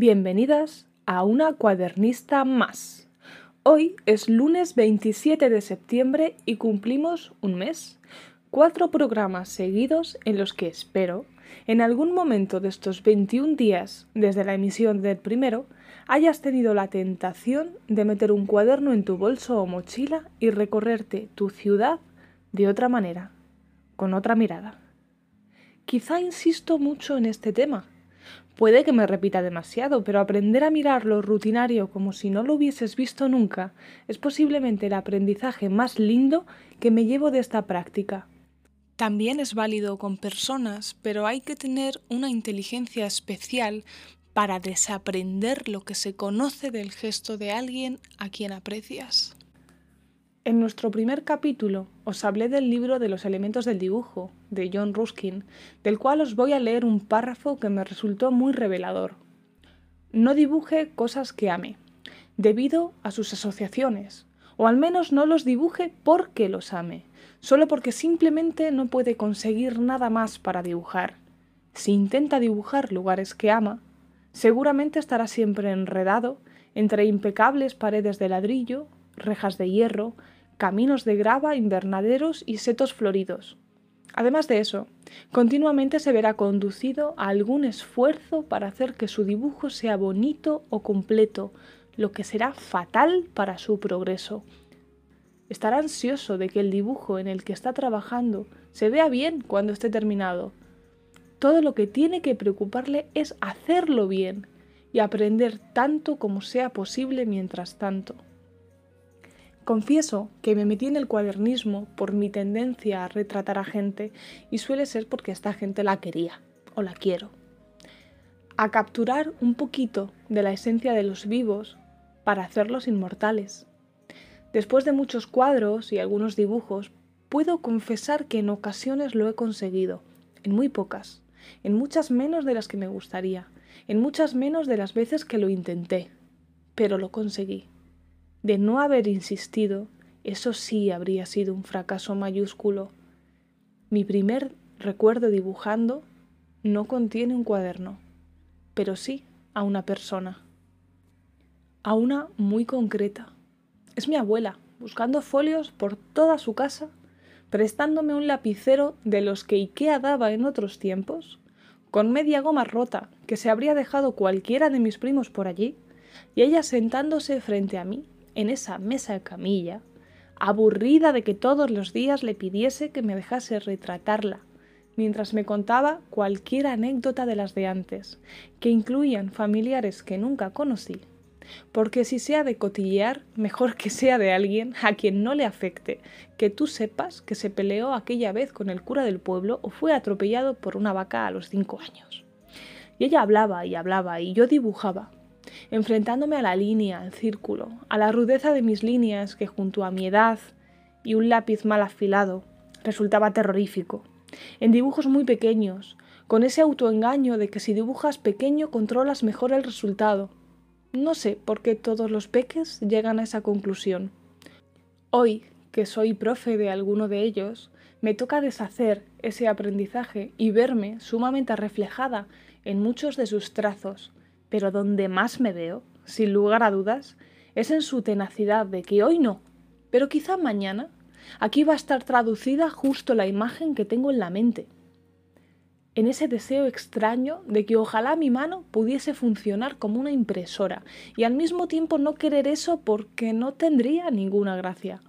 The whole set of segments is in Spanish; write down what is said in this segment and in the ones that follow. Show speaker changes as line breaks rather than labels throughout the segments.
Bienvenidas a una cuadernista más. Hoy es lunes 27 de septiembre y cumplimos un mes. Cuatro programas seguidos en los que espero, en algún momento de estos 21 días desde la emisión del primero, hayas tenido la tentación de meter un cuaderno en tu bolso o mochila y recorrerte tu ciudad de otra manera, con otra mirada. Quizá insisto mucho en este tema, Puede que me repita demasiado, pero aprender a mirar lo rutinario como si no lo hubieses visto nunca es posiblemente el aprendizaje más lindo que me llevo de esta práctica. También es válido con personas, pero hay que tener una inteligencia especial para desaprender lo que se conoce del gesto de alguien a quien aprecias. En nuestro primer capítulo os hablé del libro de los elementos del dibujo, de John Ruskin, del cual os voy a leer un párrafo que me resultó muy revelador. No dibuje cosas que ame, debido a sus asociaciones, o al menos no los dibuje porque los ame, solo porque simplemente no puede conseguir nada más para dibujar. Si intenta dibujar lugares que ama, seguramente estará siempre enredado entre impecables paredes de ladrillo, rejas de hierro, caminos de grava, invernaderos y setos floridos. Además de eso, continuamente se verá conducido a algún esfuerzo para hacer que su dibujo sea bonito o completo, lo que será fatal para su progreso. Estará ansioso de que el dibujo en el que está trabajando se vea bien cuando esté terminado. Todo lo que tiene que preocuparle es hacerlo bien y aprender tanto como sea posible mientras tanto. Confieso que me metí en el cuadernismo por mi tendencia a retratar a gente y suele ser porque esta gente la quería o la quiero. A capturar un poquito de la esencia de los vivos para hacerlos inmortales. Después de muchos cuadros y algunos dibujos, puedo confesar que en ocasiones lo he conseguido, en muy pocas, en muchas menos de las que me gustaría, en muchas menos de las veces que lo intenté, pero lo conseguí. De no haber insistido, eso sí habría sido un fracaso mayúsculo. Mi primer recuerdo dibujando no contiene un cuaderno, pero sí a una persona. A una muy concreta. Es mi abuela, buscando folios por toda su casa, prestándome un lapicero de los que Ikea daba en otros tiempos, con media goma rota que se habría dejado cualquiera de mis primos por allí, y ella sentándose frente a mí, en esa mesa de camilla, aburrida de que todos los días le pidiese que me dejase retratarla, mientras me contaba cualquier anécdota de las de antes, que incluían familiares que nunca conocí, porque si sea de cotillear, mejor que sea de alguien a quien no le afecte, que tú sepas que se peleó aquella vez con el cura del pueblo o fue atropellado por una vaca a los cinco años. Y ella hablaba y hablaba y yo dibujaba, enfrentándome a la línea, al círculo, a la rudeza de mis líneas que junto a mi edad y un lápiz mal afilado resultaba terrorífico, en dibujos muy pequeños, con ese autoengaño de que si dibujas pequeño controlas mejor el resultado. No sé por qué todos los peques llegan a esa conclusión. Hoy, que soy profe de alguno de ellos, me toca deshacer ese aprendizaje y verme sumamente reflejada en muchos de sus trazos, pero donde más me veo, sin lugar a dudas, es en su tenacidad de que hoy no, pero quizá mañana, aquí va a estar traducida justo la imagen que tengo en la mente. En ese deseo extraño de que ojalá mi mano pudiese funcionar como una impresora y al mismo tiempo no querer eso porque no tendría ninguna gracia.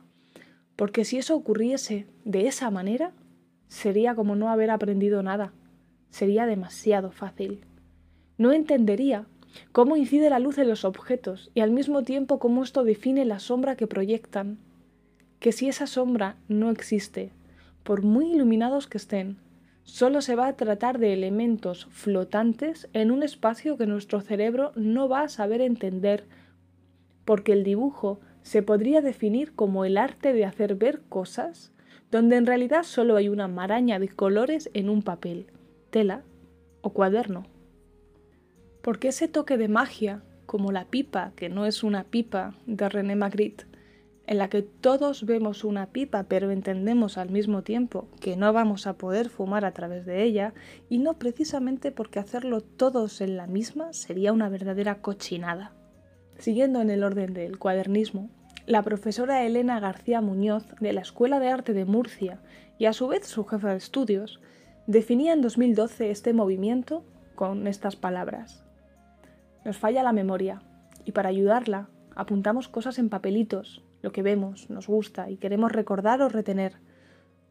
Porque si eso ocurriese de esa manera, sería como no haber aprendido nada. Sería demasiado fácil no entendería cómo incide la luz en los objetos y al mismo tiempo cómo esto define la sombra que proyectan. Que si esa sombra no existe, por muy iluminados que estén, solo se va a tratar de elementos flotantes en un espacio que nuestro cerebro no va a saber entender, porque el dibujo se podría definir como el arte de hacer ver cosas donde en realidad solo hay una maraña de colores en un papel, tela o cuaderno. Porque ese toque de magia, como la pipa, que no es una pipa, de René Magritte, en la que todos vemos una pipa pero entendemos al mismo tiempo que no vamos a poder fumar a través de ella, y no precisamente porque hacerlo todos en la misma sería una verdadera cochinada. Siguiendo en el orden del cuadernismo, la profesora Elena García Muñoz de la Escuela de Arte de Murcia y a su vez su jefa de estudios, definía en 2012 este movimiento con estas palabras. Nos falla la memoria y para ayudarla apuntamos cosas en papelitos lo que vemos, nos gusta y queremos recordar o retener.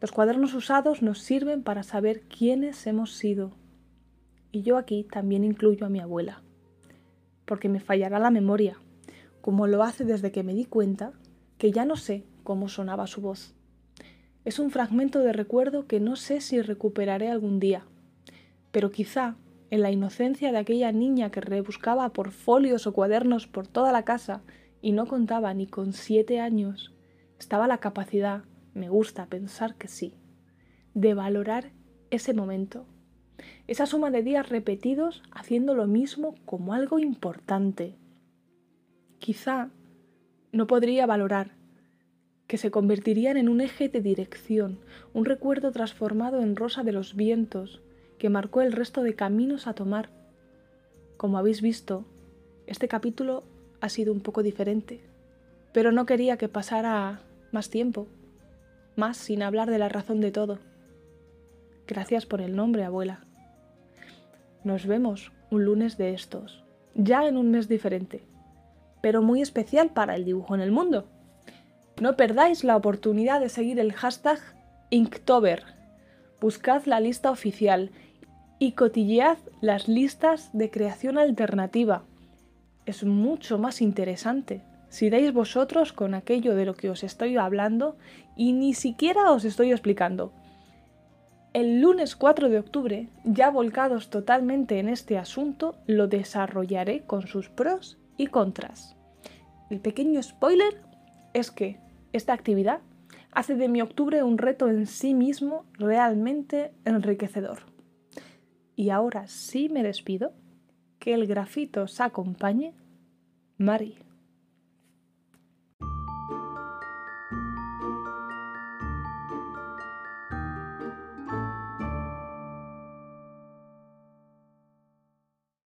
Los cuadernos usados nos sirven para saber quiénes hemos sido. Y yo aquí también incluyo a mi abuela, porque me fallará la memoria, como lo hace desde que me di cuenta que ya no sé cómo sonaba su voz. Es un fragmento de recuerdo que no sé si recuperaré algún día, pero quizá en la inocencia de aquella niña que rebuscaba por folios o cuadernos por toda la casa y no contaba ni con siete años, estaba la capacidad, me gusta pensar que sí, de valorar ese momento, esa suma de días repetidos haciendo lo mismo como algo importante. Quizá no podría valorar que se convertirían en un eje de dirección, un recuerdo transformado en rosa de los vientos que marcó el resto de caminos a tomar. Como habéis visto, este capítulo ha sido un poco diferente, pero no quería que pasara más tiempo, más sin hablar de la razón de todo. Gracias por el nombre, abuela. Nos vemos un lunes de estos, ya en un mes diferente, pero muy especial para el dibujo en el mundo. No perdáis la oportunidad de seguir el hashtag Inktober. Buscad la lista oficial y cotillead las listas de creación alternativa es mucho más interesante. Si dais vosotros con aquello de lo que os estoy hablando y ni siquiera os estoy explicando. El lunes 4 de octubre, ya volcados totalmente en este asunto, lo desarrollaré con sus pros y contras. El pequeño spoiler es que esta actividad hace de mi octubre un reto en sí mismo realmente enriquecedor. Y ahora sí me despido que el grafito os acompañe, Mari.